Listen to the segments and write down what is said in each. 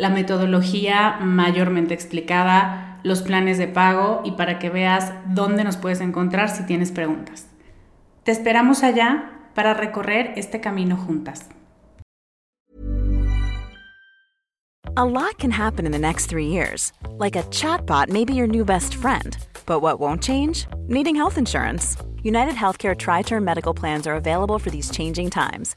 la metodología mayormente explicada, los planes de pago y para que veas dónde nos puedes encontrar si tienes preguntas. Te esperamos allá para recorrer este camino juntas. A lot can happen in the next three years. Like a chatbot may be your new best friend. But what won't change? Needing health insurance. United Healthcare Tri Term Medical Plans are available for these changing times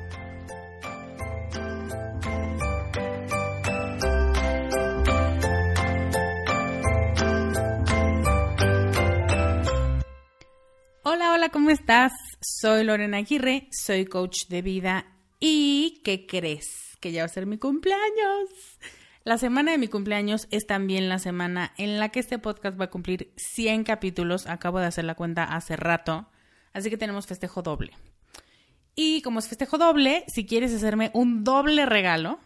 Soy Lorena Aguirre, soy coach de vida y ¿qué crees? Que ya va a ser mi cumpleaños. La semana de mi cumpleaños es también la semana en la que este podcast va a cumplir 100 capítulos. Acabo de hacer la cuenta hace rato, así que tenemos festejo doble. Y como es festejo doble, si quieres hacerme un doble regalo,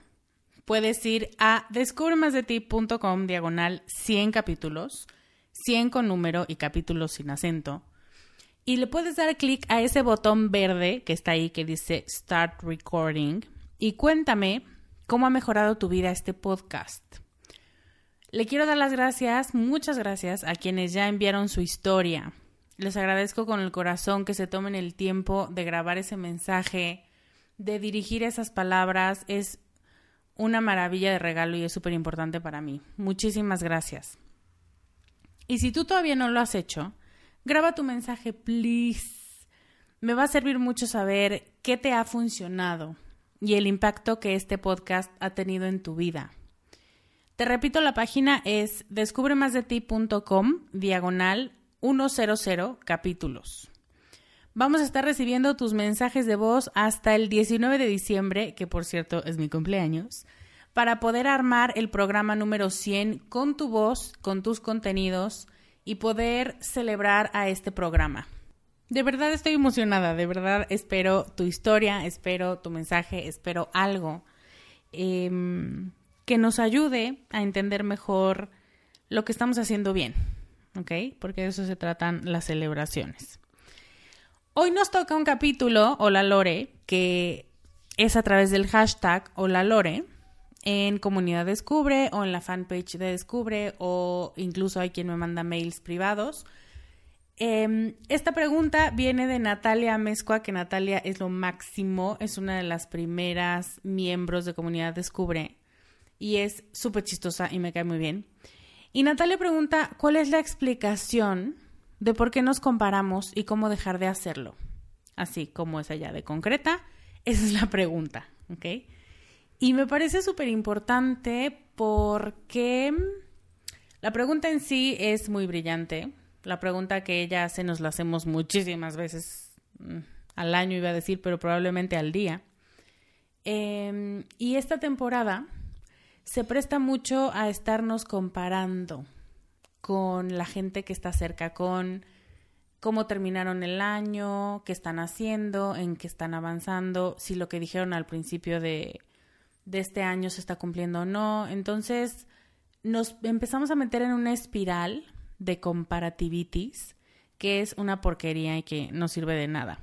puedes ir a descubremasdeti.com diagonal 100 capítulos, 100 con número y capítulos sin acento y le puedes dar clic a ese botón verde que está ahí que dice Start Recording y cuéntame cómo ha mejorado tu vida este podcast. Le quiero dar las gracias, muchas gracias a quienes ya enviaron su historia. Les agradezco con el corazón que se tomen el tiempo de grabar ese mensaje, de dirigir esas palabras. Es una maravilla de regalo y es súper importante para mí. Muchísimas gracias. Y si tú todavía no lo has hecho, Graba tu mensaje, please. Me va a servir mucho saber qué te ha funcionado y el impacto que este podcast ha tenido en tu vida. Te repito, la página es descubremasdeti.com diagonal 100 capítulos. Vamos a estar recibiendo tus mensajes de voz hasta el 19 de diciembre, que por cierto es mi cumpleaños, para poder armar el programa número 100 con tu voz, con tus contenidos y poder celebrar a este programa. De verdad estoy emocionada, de verdad espero tu historia, espero tu mensaje, espero algo em, que nos ayude a entender mejor lo que estamos haciendo bien, ¿ok? Porque de eso se tratan las celebraciones. Hoy nos toca un capítulo, Hola Lore, que es a través del hashtag Hola Lore en Comunidad Descubre o en la fanpage de Descubre o incluso hay quien me manda mails privados. Em, esta pregunta viene de Natalia Mezcua, que Natalia es lo máximo, es una de las primeras miembros de Comunidad Descubre y es súper chistosa y me cae muy bien. Y Natalia pregunta, ¿cuál es la explicación de por qué nos comparamos y cómo dejar de hacerlo? Así como es allá de concreta, esa es la pregunta, ¿ok? Y me parece súper importante porque la pregunta en sí es muy brillante. La pregunta que ella hace nos la hacemos muchísimas veces mm, al año, iba a decir, pero probablemente al día. Em, y esta temporada se presta mucho a estarnos comparando con la gente que está cerca, con cómo terminaron el año, qué están haciendo, en qué están avanzando, si lo que dijeron al principio de, de este año se está cumpliendo o no. Entonces, nos empezamos a meter en una espiral de comparativitis que es una porquería y que no sirve de nada.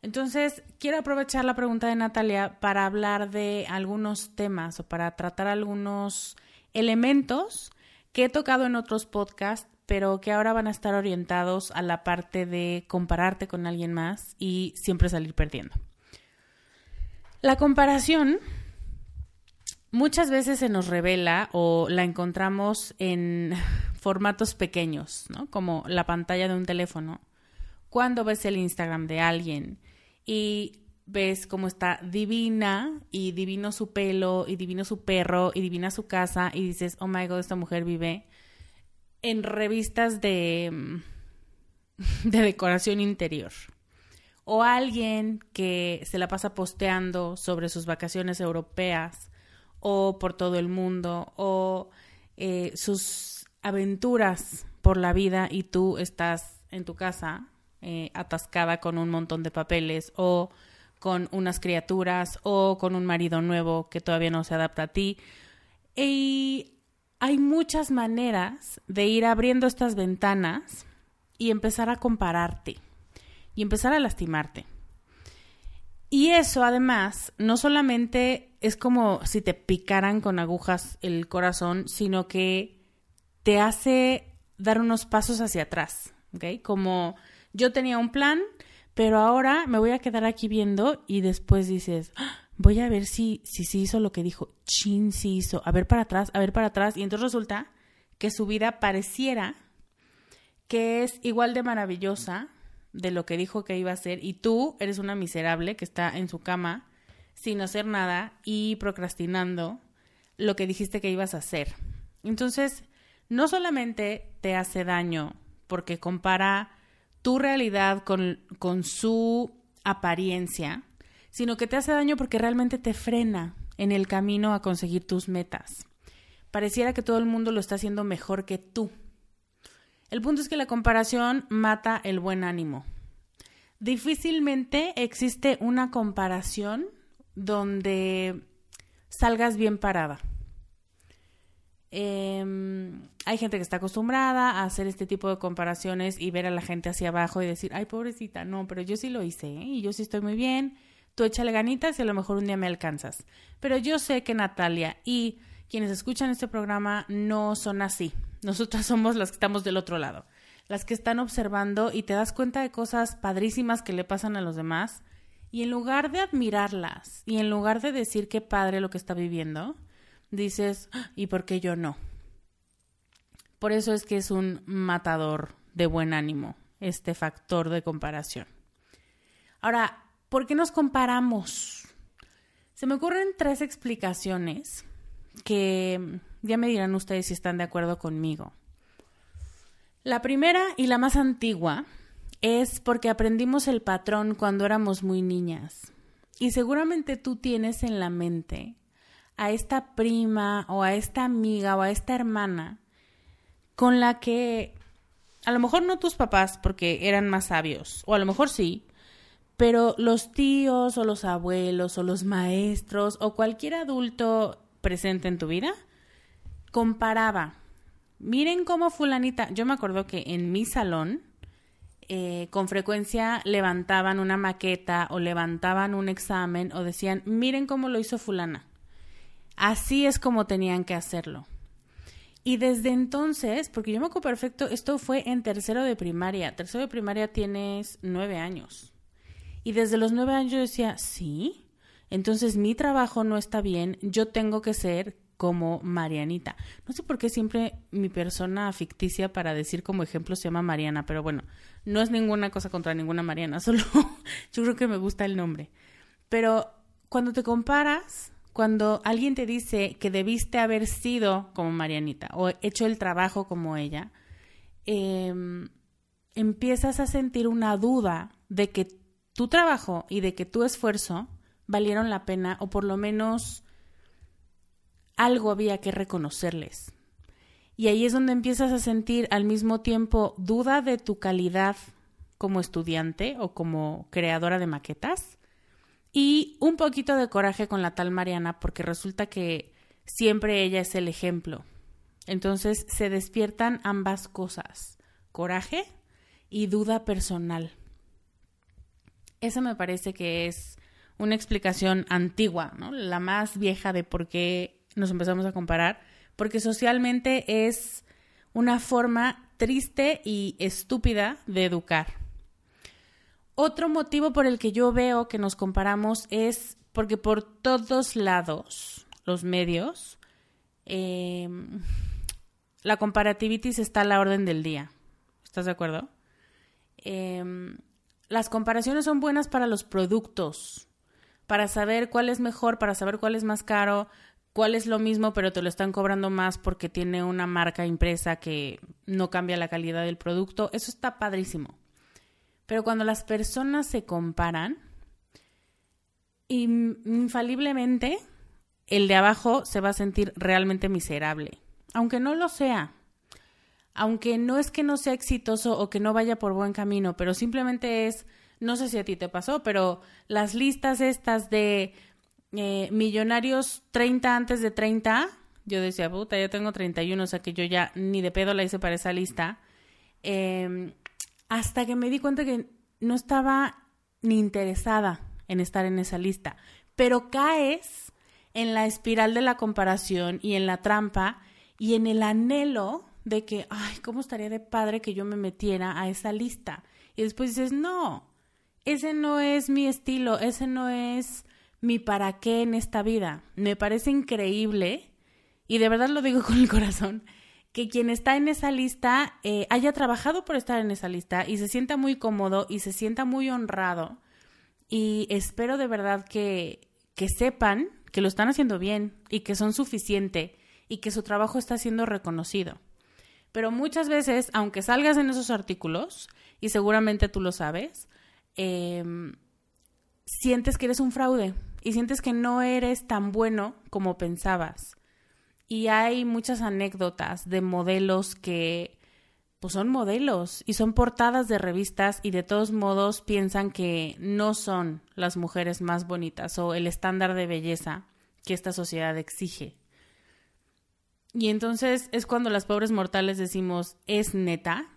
Entonces, quiero aprovechar la pregunta de Natalia para hablar de algunos temas o para tratar algunos elementos que he tocado en otros podcasts, pero que ahora van a estar orientados a la parte de compararte con alguien más y siempre salir perdiendo. La comparación muchas veces se nos revela o la encontramos en formatos pequeños, ¿no? Como la pantalla de un teléfono. Cuando ves el Instagram de alguien y ves cómo está divina y divino su pelo y divino su perro y divina su casa y dices, oh my god, esta mujer vive en revistas de, de decoración interior. O alguien que se la pasa posteando sobre sus vacaciones europeas o por todo el mundo o eh, sus aventuras por la vida y tú estás en tu casa eh, atascada con un montón de papeles o con unas criaturas o con un marido nuevo que todavía no se adapta a ti. Y hay muchas maneras de ir abriendo estas ventanas y empezar a compararte y empezar a lastimarte. Y eso además no solamente es como si te picaran con agujas el corazón, sino que te hace dar unos pasos hacia atrás, ¿ok? Como yo tenía un plan, pero ahora me voy a quedar aquí viendo y después dices, ah, voy a ver si, si hizo lo que dijo, chin, sí hizo, a ver para atrás, a ver para atrás, y entonces resulta que su vida pareciera que es igual de maravillosa de lo que dijo que iba a hacer y tú eres una miserable que está en su cama sin hacer nada y procrastinando lo que dijiste que ibas a hacer. Entonces, no solamente te hace daño porque compara tu realidad con, con su apariencia, sino que te hace daño porque realmente te frena en el camino a conseguir tus metas. Pareciera que todo el mundo lo está haciendo mejor que tú. El punto es que la comparación mata el buen ánimo. Difícilmente existe una comparación donde salgas bien parada. Em, hay gente que está acostumbrada a hacer este tipo de comparaciones y ver a la gente hacia abajo y decir, ay, pobrecita, no, pero yo sí lo hice ¿eh? y yo sí estoy muy bien, tú échale ganitas y a lo mejor un día me alcanzas. Pero yo sé que Natalia y quienes escuchan este programa no son así. Nosotras somos las que estamos del otro lado, las que están observando y te das cuenta de cosas padrísimas que le pasan a los demás y en lugar de admirarlas y en lugar de decir qué padre lo que está viviendo, dices, ¿y por qué yo no? Por eso es que es un matador de buen ánimo, este factor de comparación. Ahora, ¿por qué nos comparamos? Se me ocurren tres explicaciones que ya me dirán ustedes si están de acuerdo conmigo. La primera y la más antigua es porque aprendimos el patrón cuando éramos muy niñas. Y seguramente tú tienes en la mente a esta prima o a esta amiga o a esta hermana con la que a lo mejor no tus papás porque eran más sabios, o a lo mejor sí, pero los tíos o los abuelos o los maestros o cualquier adulto presente en tu vida comparaba. Miren cómo fulanita, yo me acuerdo que en mi salón eh, con frecuencia levantaban una maqueta o levantaban un examen o decían, miren cómo lo hizo fulana. Así es como tenían que hacerlo. Y desde entonces, porque yo me acuerdo perfecto, esto fue en tercero de primaria. Tercero de primaria tienes nueve años. Y desde los nueve años yo decía, sí, entonces mi trabajo no está bien, yo tengo que ser como Marianita. No sé por qué siempre mi persona ficticia para decir como ejemplo se llama Mariana, pero bueno, no es ninguna cosa contra ninguna Mariana, solo yo creo que me gusta el nombre. Pero cuando te comparas, cuando alguien te dice que debiste haber sido como Marianita o hecho el trabajo como ella, em, empiezas a sentir una duda de que tu trabajo y de que tu esfuerzo valieron la pena o por lo menos algo había que reconocerles. Y ahí es donde empiezas a sentir al mismo tiempo duda de tu calidad como estudiante o como creadora de maquetas y un poquito de coraje con la tal Mariana porque resulta que siempre ella es el ejemplo. Entonces se despiertan ambas cosas, coraje y duda personal. Esa me parece que es una explicación antigua. La más vieja de por qué nos empezamos a comparar, porque socialmente es una forma triste y estúpida de educar. Otro motivo por el que yo veo que nos comparamos es porque por todos lados, los medios, em, la comparativitis está a la orden del día. ¿Estás de acuerdo? Em, las comparaciones son buenas para los productos, para saber cuál es mejor, para saber cuál es más caro, cuál es lo mismo, pero te lo están cobrando más porque tiene una marca impresa que no cambia la calidad del producto. Eso está padrísimo. Pero cuando las personas se comparan, infaliblemente el de abajo se va a sentir realmente miserable, aunque no lo sea. Aunque no es que no sea exitoso o que no vaya por buen camino, pero simplemente es no sé si a ti te pasó, pero las listas estas de eh, millonarios 30 antes de 30, yo decía, puta, yo tengo 31, o sea que yo ya ni de pedo la hice para esa lista. Em, hasta que me di cuenta que no estaba ni interesada en estar en esa lista. Pero caes en la espiral de la comparación y en la trampa y en el anhelo de que, ay, ¿cómo estaría de padre que yo me metiera a esa lista? Y después dices, no, ese no es mi estilo, ese no es mi para qué en esta vida. Me parece increíble, y de verdad lo digo con el corazón, que quien está en esa lista eh, haya trabajado por estar en esa lista y se sienta muy cómodo y se sienta muy honrado. Y espero de verdad que, que sepan que lo están haciendo bien y que son suficiente y que su trabajo está siendo reconocido. Pero muchas veces, aunque salgas en esos artículos, y seguramente tú lo sabes, Em, sientes que eres un fraude y sientes que no eres tan bueno como pensabas. Y hay muchas anécdotas de modelos que pues son modelos y son portadas de revistas y de todos modos piensan que no son las mujeres más bonitas o el estándar de belleza que esta sociedad exige. Y entonces es cuando las pobres mortales decimos, ¿es neta?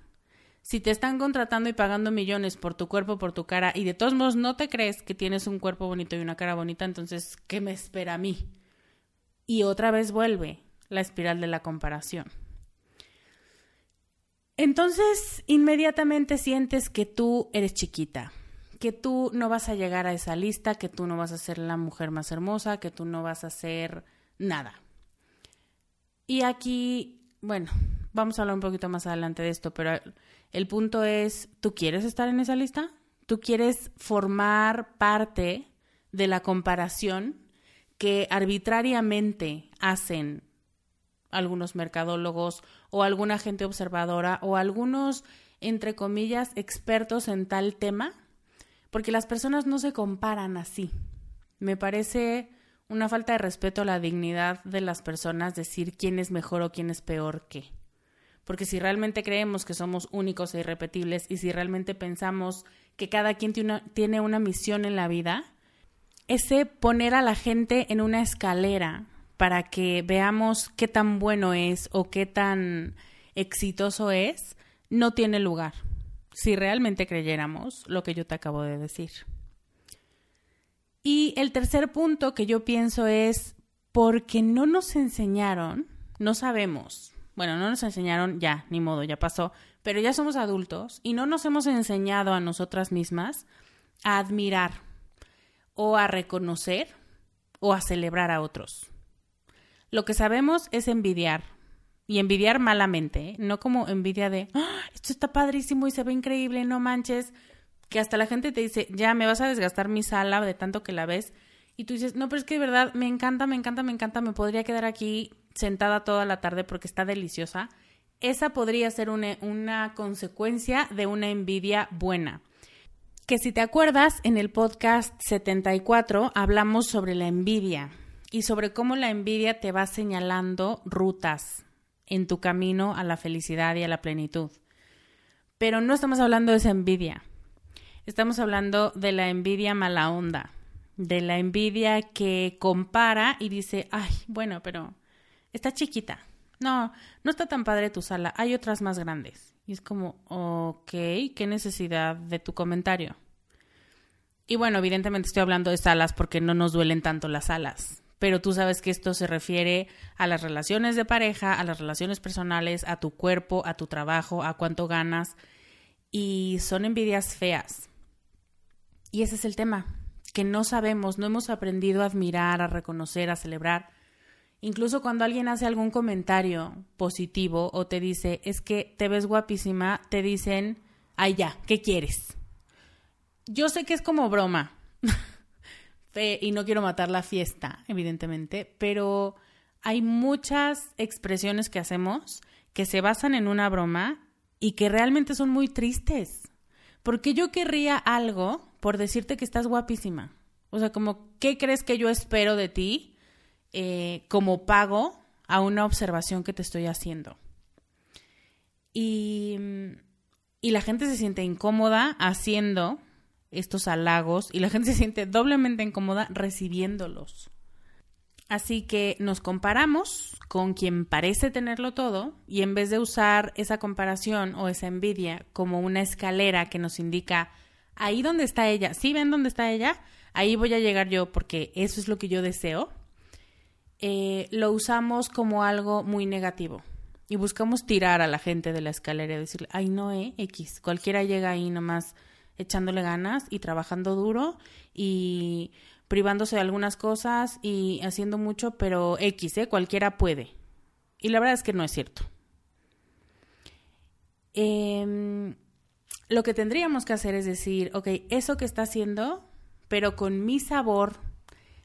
Si te están contratando y pagando millones por tu cuerpo, por tu cara, y de todos modos no te crees que tienes un cuerpo bonito y una cara bonita, entonces, ¿qué me espera a mí? Y otra vez vuelve la espiral de la comparación. Entonces, inmediatamente sientes que tú eres chiquita, que tú no vas a llegar a esa lista, que tú no vas a ser la mujer más hermosa, que tú no vas a ser nada. Y aquí, bueno, vamos a hablar un poquito más adelante de esto, pero el punto es, ¿tú quieres estar en esa lista? ¿Tú quieres formar parte de la comparación que arbitrariamente hacen algunos mercadólogos o alguna gente observadora o algunos, entre comillas, expertos en tal tema? Porque las personas no se comparan así. Me parece una falta de respeto a la dignidad de las personas decir quién es mejor o quién es peor que porque si realmente creemos que somos únicos e irrepetibles y si realmente pensamos que cada quien tiene una, misión en la vida, ese poner a la gente en una escalera para que veamos qué tan bueno es o qué tan exitoso es, no tiene lugar, si realmente creyéramos lo que yo te acabo de decir. Y el tercer punto que yo pienso es porque no nos enseñaron, no sabemos, bueno, no nos enseñaron ya, ni modo, ya pasó, pero ya somos adultos y no nos hemos enseñado a nosotras mismas a admirar o a reconocer o a celebrar a otros. Lo que sabemos es envidiar. Y envidiar malamente, ¿eh? no como envidia de, ¡Ah, esto está padrísimo y se ve increíble, no manches. Que hasta la gente te dice, ya me vas a desgastar mi sala de tanto que la ves. Y tú dices, no, pero es que de verdad me encanta, me encanta, me encanta, me podría quedar aquí sentada toda la tarde porque está deliciosa. Esa podría ser una, una consecuencia de una envidia buena. Que si te acuerdas, en el podcast 74 hablamos sobre la envidia y sobre cómo la envidia te va señalando rutas en tu camino a la felicidad y a la plenitud. Pero no estamos hablando de esa envidia. Estamos hablando de la envidia mala onda, de la envidia que compara y dice, ay, bueno, pero está chiquita. No, no está tan padre tu sala, hay otras más grandes. Y es como, ok, ¿qué necesidad de tu comentario? Y bueno, evidentemente estoy hablando de salas porque no nos duelen tanto las salas pero tú sabes que esto se refiere a las relaciones de pareja, a las relaciones personales, a tu cuerpo, a tu trabajo, a cuánto ganas, y son envidias feas. Y ese es el tema, que no sabemos, no hemos aprendido a admirar, a reconocer, a celebrar. Incluso cuando alguien hace algún comentario positivo o te dice, es que te ves guapísima, te dicen, ay ya, ¿qué quieres? Yo sé que es como broma, y no quiero matar la fiesta, evidentemente, pero hay muchas expresiones que hacemos que se basan en una broma y que realmente son muy tristes. Porque yo querría algo por decirte que estás guapísima. O sea, como, ¿qué crees que yo espero de ti eh, como pago a una observación que te estoy haciendo? Y, y la gente se siente incómoda haciendo estos halagos y la gente se siente doblemente incómoda recibiéndolos. Así que nos comparamos con quien parece tenerlo todo y en vez de usar esa comparación o esa envidia como una escalera que nos indica ahí donde está ella, si ven dónde está ella, ahí voy a llegar yo porque eso es lo que yo deseo, eh, lo usamos como algo muy negativo y buscamos tirar a la gente de la escalera y decirle, ay no, eh, X, cualquiera llega ahí nomás echándole ganas y trabajando duro y privándose de algunas cosas y haciendo mucho, pero X, ¿eh? cualquiera puede. Y la verdad es que no es cierto. Em, lo que tendríamos que hacer es decir, ok, eso que está haciendo, pero con mi sabor,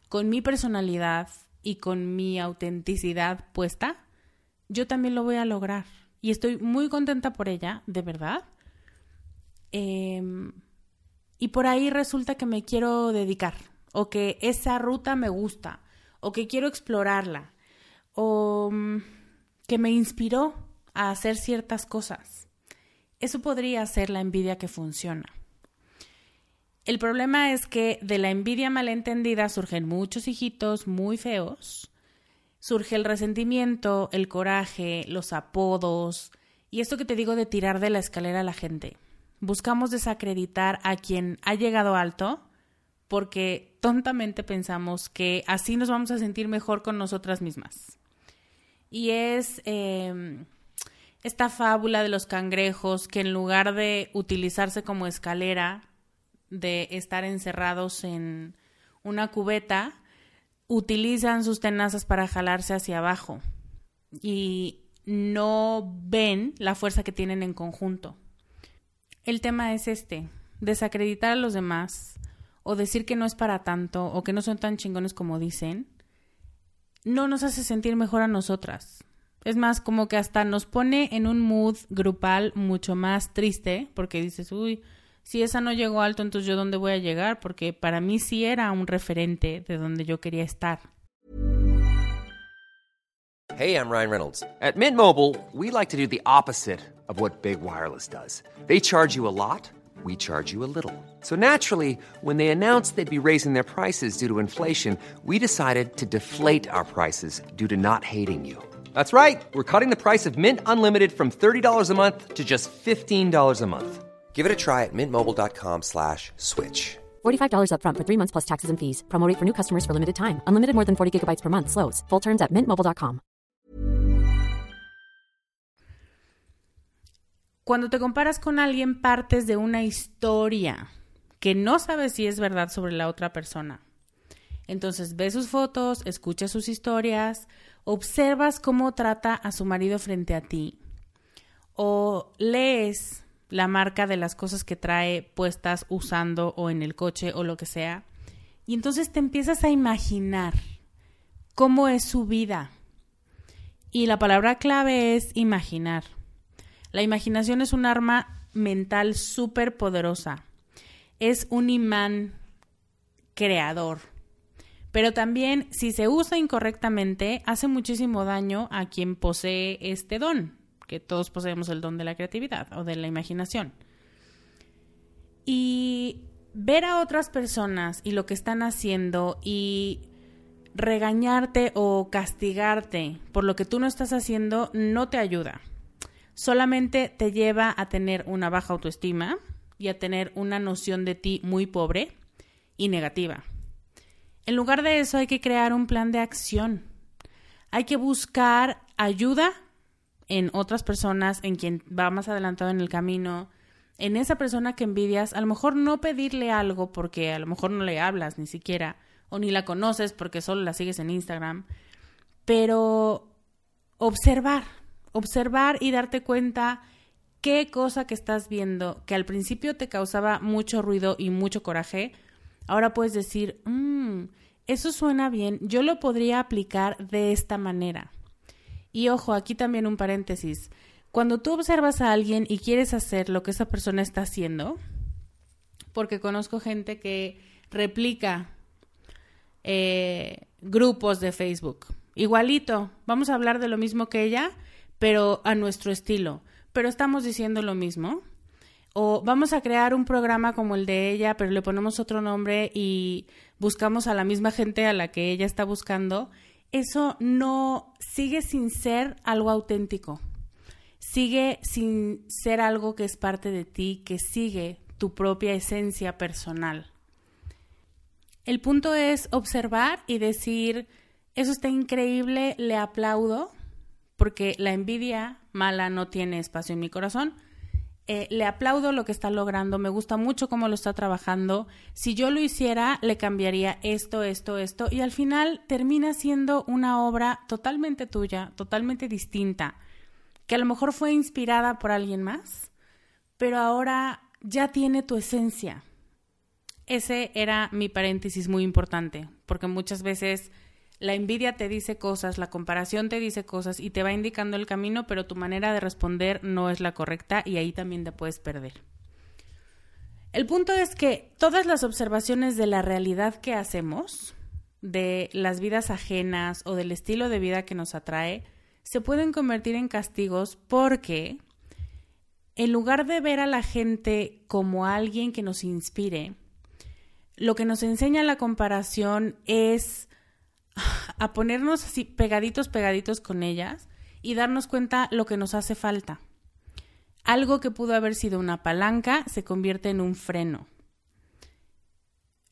con mi personalidad y con mi autenticidad puesta, yo también lo voy a lograr. Y estoy muy contenta por ella, de verdad. Em, y por ahí resulta que me quiero dedicar, o que esa ruta me gusta, o que quiero explorarla, o mm, que me inspiró a hacer ciertas cosas. Eso podría ser la envidia que funciona. El problema es que de la envidia malentendida surgen muchos hijitos muy feos. Surge el resentimiento, el coraje, los apodos y esto que te digo de tirar de la escalera a la gente buscamos desacreditar a quien ha llegado alto porque tontamente pensamos que así nos vamos a sentir mejor con nosotras mismas. Y es em, esta fábula de los cangrejos que en lugar de utilizarse como escalera, de estar encerrados en una cubeta, utilizan sus tenazas para jalarse hacia abajo y no ven la fuerza que tienen en conjunto. El tema es este, desacreditar a los demás o decir que no es para tanto o que no son tan chingones como dicen, no nos hace sentir mejor a nosotras. Es más, como que hasta nos pone en un mood grupal mucho más triste, porque dices, uy, si esa no llegó alto, entonces yo dónde voy a llegar, porque para mí sí era un referente de donde yo quería estar. Hey, I'm Ryan Reynolds. At Mint Mobile, we like to do the opposite of what Big Wireless does. They charge you a lot, we charge you a little. So naturally, when they announced they'd be raising their prices due to inflation, we decided to deflate our prices due to not hating you. That's right. We're cutting the price of Mint Unlimited from $30 a month to just $15 a month. Give it a try at mintmobile.com slash switch. $45 upfront for three months plus taxes and fees. Promo for new customers for limited time. Unlimited more than 40 gigabytes per month. Slows. Full terms at mintmobile.com. Cuando te comparas con alguien, partes de una historia que no sabes si es verdad sobre la otra persona. Entonces ves sus fotos, escuchas sus historias, observas cómo trata a su marido frente a ti o lees la marca de las cosas que trae puestas usando o en el coche o lo que sea. Y entonces te empiezas a imaginar cómo es su vida. Y la palabra clave es imaginar. La imaginación es un arma mental súper poderosa. Es un imán creador. Pero también, si se usa incorrectamente, hace muchísimo daño a quien posee este don, que todos poseemos el don de la creatividad o de la imaginación. Y ver a otras personas y lo que están haciendo y regañarte o castigarte por lo que tú no estás haciendo no te ayuda. Solamente te lleva a tener una baja autoestima y a tener una noción de ti muy pobre y negativa. En lugar de eso hay que crear un plan de acción. Hay que buscar ayuda en otras personas, en quien va más adelantado en el camino, en esa persona que envidias, a lo mejor no pedirle algo porque a lo mejor no le hablas ni siquiera, o ni la conoces porque solo la sigues en Instagram, pero observar, observar y darte cuenta qué cosa que estás viendo que al principio te causaba mucho ruido y mucho coraje, ahora puedes decir, mmm, eso suena bien, yo lo podría aplicar de esta manera. Y ojo, aquí también un paréntesis. Cuando tú observas a alguien y quieres hacer lo que esa persona está haciendo, porque conozco gente que replica eh, grupos de Facebook, igualito, vamos a hablar de lo mismo que ella, pero a nuestro estilo, pero estamos diciendo lo mismo. O vamos a crear un programa como el de ella, pero le ponemos otro nombre y buscamos a la misma gente a la que ella está buscando. Eso no sigue sin ser algo auténtico. Sigue sin ser algo que es parte de ti, que sigue tu propia esencia personal. El punto es observar y decir, eso está increíble, le aplaudo, porque la envidia mala no tiene espacio en mi corazón. Eh, le aplaudo lo que está logrando, me gusta mucho cómo lo está trabajando. Si yo lo hiciera, le cambiaría esto, esto, esto, y al final termina siendo una obra totalmente tuya, totalmente distinta, que a lo mejor fue inspirada por alguien más, pero ahora ya tiene tu esencia. Ese era mi paréntesis muy importante, porque muchas veces la envidia te dice cosas, la comparación te dice cosas y te va indicando el camino, pero tu manera de responder no es la correcta y ahí también te puedes perder. El punto es que todas las observaciones de la realidad que hacemos, de las vidas ajenas o del estilo de vida que nos atrae, se pueden convertir en castigos porque en lugar de ver a la gente como alguien que nos inspire, lo que nos enseña la comparación es a ponernos así pegaditos, pegaditos con ellas y darnos cuenta lo que nos hace falta. Algo que pudo haber sido una palanca se convierte en un freno.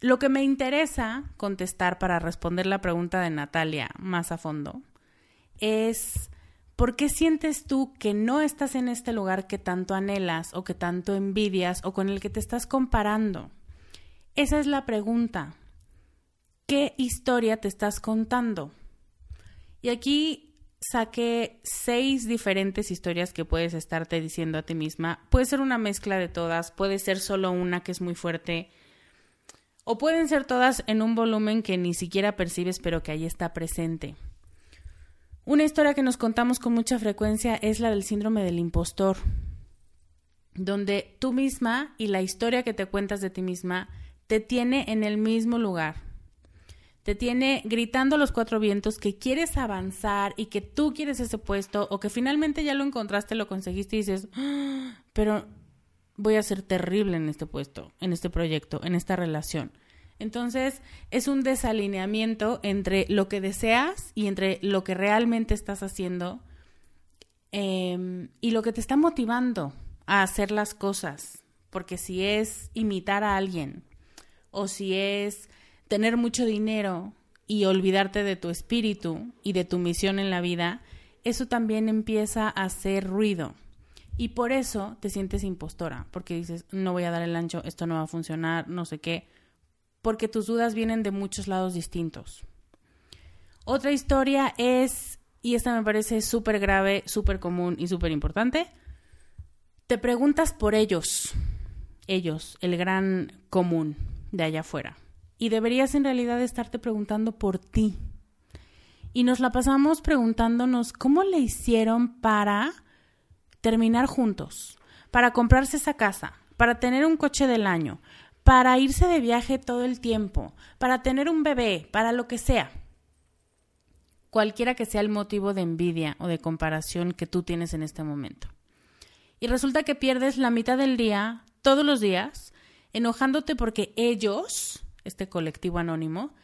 Lo que me interesa contestar para responder la pregunta de Natalia más a fondo es ¿por qué sientes tú que no estás en este lugar que tanto anhelas o que tanto envidias o con el que te estás comparando? Esa es la pregunta. ¿Qué historia te estás contando? Y aquí saqué seis diferentes historias que puedes estarte diciendo a ti misma. Puede ser una mezcla de todas, puede ser solo una que es muy fuerte, o pueden ser todas en un volumen que ni siquiera percibes pero que ahí está presente. Una historia que nos contamos con mucha frecuencia es la del síndrome del impostor, donde tú misma y la historia que te cuentas de ti misma te tiene en el mismo lugar, te tiene gritando los cuatro vientos que quieres avanzar y que tú quieres ese puesto o que finalmente ya lo encontraste, lo conseguiste y dices, ah, pero voy a ser terrible en este puesto, en este proyecto, en esta relación. Entonces es un desalineamiento entre lo que deseas y entre lo que realmente estás haciendo em, y lo que te está motivando a hacer las cosas. Porque si es imitar a alguien o si es tener mucho dinero y olvidarte de tu espíritu y de tu misión en la vida, eso también empieza a hacer ruido. Y por eso te sientes impostora, porque dices, no voy a dar el ancho, esto no va a funcionar, no sé qué. porque tus dudas vienen de muchos lados distintos. Otra historia es, y esta me parece súper grave, súper común y súper importante, te preguntas por ellos, ellos, el gran común de allá afuera. Y deberías en realidad estarte preguntando por ti. Y nos la pasamos preguntándonos cómo le hicieron para terminar juntos, para comprarse esa casa, para tener un coche del año, para irse de viaje todo el tiempo, para tener un bebé, para lo que sea. Cualquiera que sea el motivo de envidia o de comparación que tú tienes en este momento. Y resulta que pierdes la mitad del día, todos los días, enojándote porque ellos, este colectivo anónimo,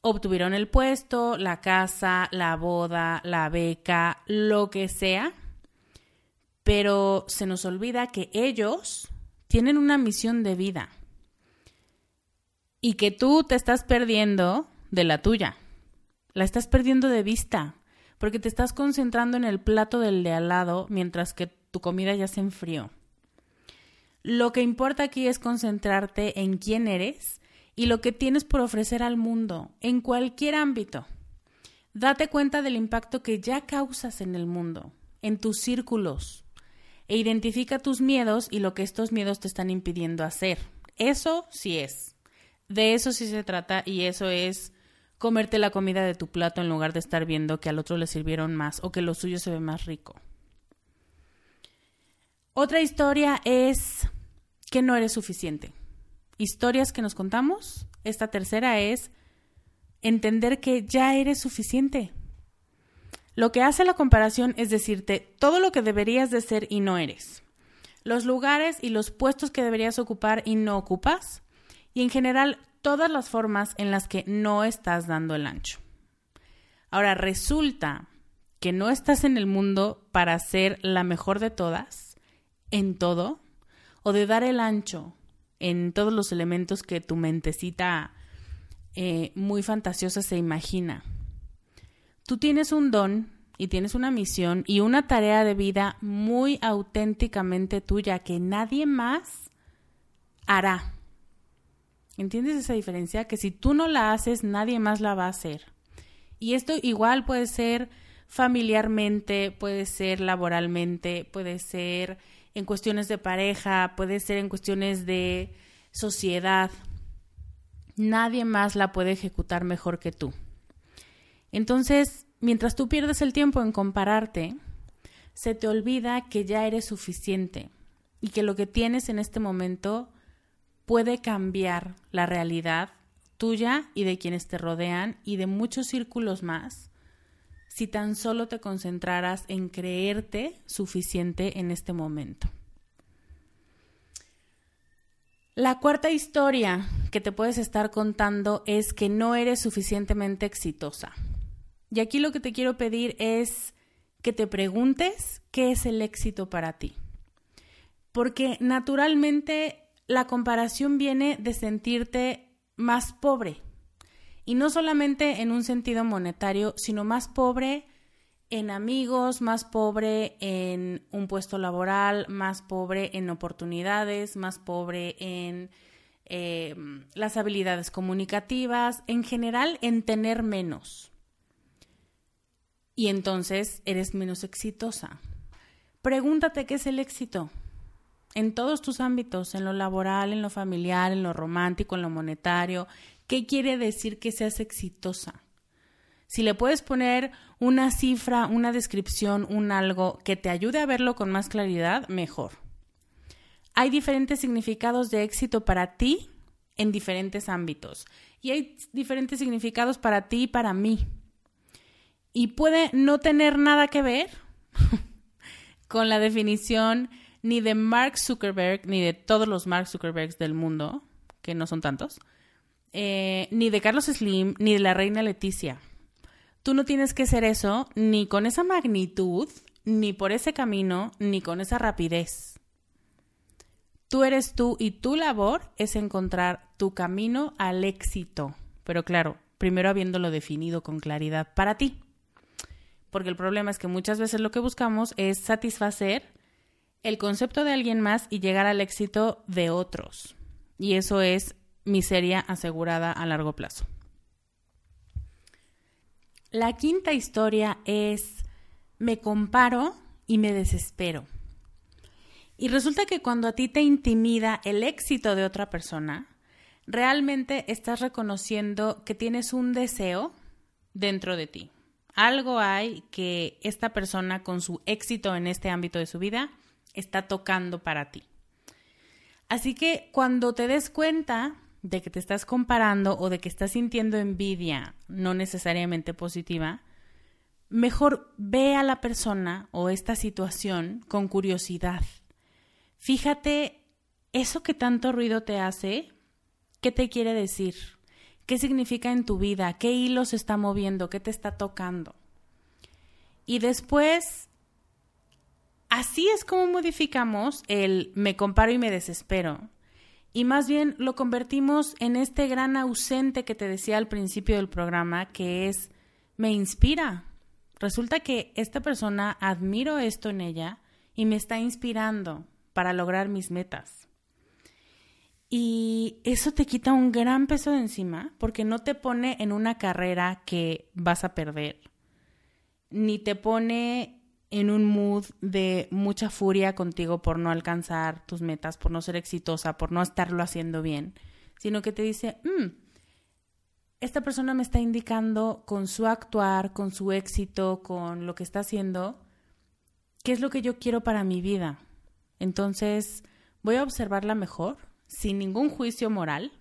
obtuvieron el puesto, la casa, la boda, la beca, lo que sea, pero se nos olvida que ellos tienen una misión de vida y que tú te estás perdiendo de la tuya. La estás perdiendo de vista porque te estás concentrando en el plato del de al lado mientras que tu comida ya se enfrió. Lo que importa aquí es concentrarte en quién eres y lo que tienes por ofrecer al mundo, en cualquier ámbito. Date cuenta del impacto que ya causas en el mundo, en tus círculos, e identifica tus miedos y lo que estos miedos te están impidiendo hacer. Eso sí es. De eso sí se trata y eso es comerte la comida de tu plato en lugar de estar viendo que al otro le sirvieron más o que lo suyo se ve más rico. Otra historia es que no eres suficiente. Historias que nos contamos. Esta tercera es entender que ya eres suficiente. Lo que hace la comparación es decirte todo lo que deberías de ser y no eres. Los lugares y los puestos que deberías ocupar y no ocupas y en general todas las formas en las que no estás dando el ancho. Ahora, resulta que no estás en el mundo para ser la mejor de todas, en todo, o de dar el ancho en todos los elementos que tu mentecita eh, muy fantasiosa se imagina. Tú tienes un don y tienes una misión y una tarea de vida muy auténticamente tuya que nadie más hará. ¿Entiendes esa diferencia? Que si tú no la haces, nadie más la va a hacer. Y esto igual puede ser familiarmente, puede ser laboralmente, puede ser en cuestiones de pareja, puede ser en cuestiones de sociedad. Nadie más la puede ejecutar mejor que tú. Entonces, mientras tú pierdes el tiempo en compararte, se te olvida que ya eres suficiente y que lo que tienes en este momento puede cambiar la realidad tuya y de quienes te rodean y de muchos círculos más si tan solo te concentraras en creerte suficiente en este momento. La cuarta historia que te puedes estar contando es que no eres suficientemente exitosa. Y aquí lo que te quiero pedir es que te preguntes qué es el éxito para ti. Porque naturalmente la comparación viene de sentirte más pobre. Y no solamente en un sentido monetario, sino más pobre en amigos, más pobre en un puesto laboral, más pobre en oportunidades, más pobre en eh, las habilidades comunicativas, en general en tener menos. Y entonces eres menos exitosa. Pregúntate qué es el éxito en todos tus ámbitos, en lo laboral, en lo familiar, en lo romántico, en lo monetario. ¿Qué quiere decir que seas exitosa? Si le puedes poner una cifra, una descripción, un algo que te ayude a verlo con más claridad, mejor. Hay diferentes significados de éxito para ti en diferentes ámbitos y hay diferentes significados para ti y para mí. Y puede no tener nada que ver con la definición ni de Mark Zuckerberg, ni de todos los Mark Zuckerbergs del mundo, que no son tantos, eh, ni de Carlos Slim, ni de la reina Leticia. Tú no tienes que ser eso ni con esa magnitud, ni por ese camino, ni con esa rapidez. Tú eres tú y tu labor es encontrar tu camino al éxito. Pero claro, primero habiéndolo definido con claridad para ti. Porque el problema es que muchas veces lo que buscamos es satisfacer el concepto de alguien más y llegar al éxito de otros. Y eso es miseria asegurada a largo plazo. La quinta historia es me comparo y me desespero. Y resulta que cuando a ti te intimida el éxito de otra persona, realmente estás reconociendo que tienes un deseo dentro de ti. Algo hay que esta persona con su éxito en este ámbito de su vida está tocando para ti. Así que cuando te des cuenta de que te estás comparando o de que estás sintiendo envidia, no necesariamente positiva, mejor ve a la persona o esta situación con curiosidad. Fíjate, eso que tanto ruido te hace, ¿qué te quiere decir? ¿Qué significa en tu vida? ¿Qué hilos está moviendo? ¿Qué te está tocando? Y después, así es como modificamos el me comparo y me desespero y más bien lo convertimos en este gran ausente que te decía al principio del programa, que es, me inspira. Resulta que esta persona admiro esto en ella y me está inspirando para lograr mis metas. Y eso te quita un gran peso de encima porque no te pone en una carrera que vas a perder, ni te pone en un mood de mucha furia contigo por no alcanzar tus metas, por no ser exitosa, por no estarlo haciendo bien, sino que te dice, mm, esta persona me está indicando con su actuar, con su éxito, con lo que está haciendo, qué es lo que yo quiero para mi vida. Entonces, voy a observarla mejor, sin ningún juicio moral,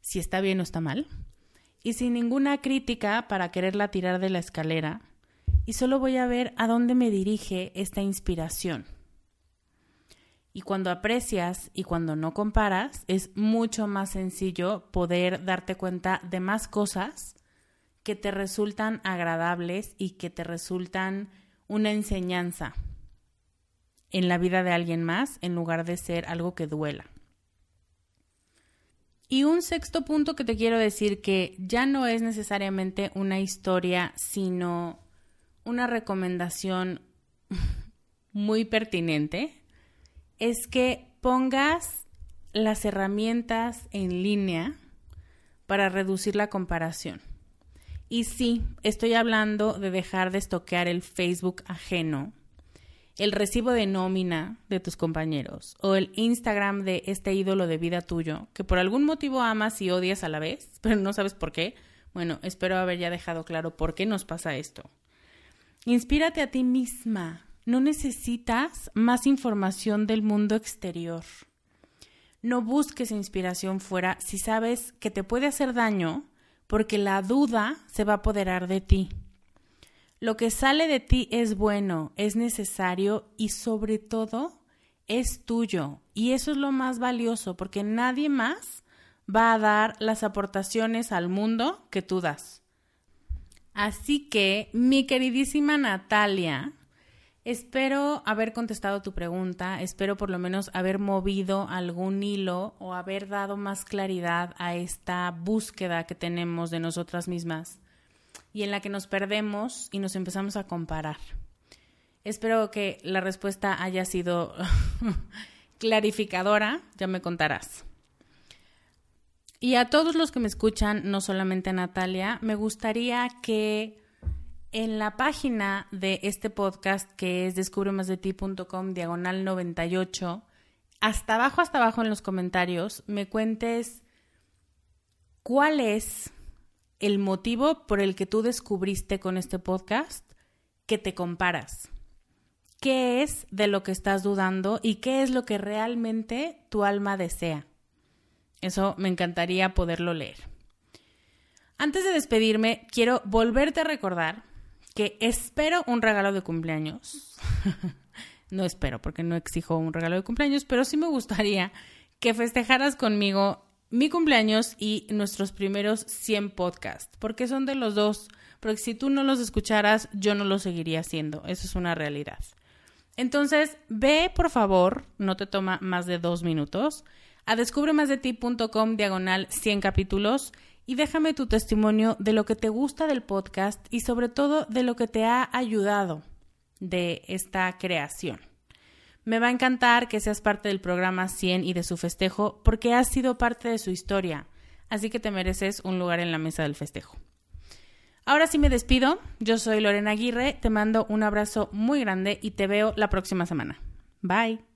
si está bien o está mal, y sin ninguna crítica para quererla tirar de la escalera y solo voy a ver a dónde me dirige esta inspiración. Y cuando aprecias y cuando no comparas, es mucho más sencillo poder darte cuenta de más cosas que te resultan agradables y que te resultan una enseñanza en la vida de alguien más en lugar de ser algo que duela. Y un sexto punto que te quiero decir que ya no es necesariamente una historia, sino una recomendación muy pertinente es que pongas las herramientas en línea para reducir la comparación. Y sí, estoy hablando de dejar de estoquear el Facebook ajeno, el recibo de nómina de tus compañeros o el Instagram de este ídolo de vida tuyo, que por algún motivo amas y odias a la vez, pero no sabes por qué. Bueno, espero haber ya dejado claro por qué nos pasa esto. Inspírate a ti misma. No necesitas más información del mundo exterior. No busques inspiración fuera si sabes que te puede hacer daño porque la duda se va a apoderar de ti. Lo que sale de ti es bueno, es necesario y sobre todo es tuyo. Y eso es lo más valioso porque nadie más va a dar las aportaciones al mundo que tú das. Así que, mi queridísima Natalia, espero haber contestado tu pregunta, espero por lo menos haber movido algún hilo o haber dado más claridad a esta búsqueda que tenemos de nosotras mismas y en la que nos perdemos y nos empezamos a comparar. Espero que la respuesta haya sido clarificadora, ya me contarás. Y a todos los que me escuchan, no solamente a Natalia, me gustaría que en la página de este podcast, que es descubremasdeti.com, diagonal 98, hasta abajo, hasta abajo en los comentarios, me cuentes cuál es el motivo por el que tú descubriste con este podcast que te comparas. ¿Qué es de lo que estás dudando y qué es lo que realmente tu alma desea? Eso me encantaría poderlo leer. Antes de despedirme, quiero volverte a recordar que espero un regalo de cumpleaños. no espero porque no exijo un regalo de cumpleaños, pero sí me gustaría que festejaras conmigo mi cumpleaños y nuestros primeros 100 podcasts, porque son de los dos, porque si tú no los escucharas, yo no los seguiría haciendo, eso es una realidad. Entonces, ve por favor, no te toma más de dos minutos, a descubremasdeti.com diagonal 100 capítulos y déjame tu testimonio de lo que te gusta del podcast y sobre todo de lo que te ha ayudado de esta creación. Me va a encantar que seas parte del programa 100 y de su festejo porque has sido parte de su historia, así que te mereces un lugar en la mesa del festejo. Ahora sí me despido, yo soy Lorena Aguirre, te mando un abrazo muy grande y te veo la próxima semana. Bye.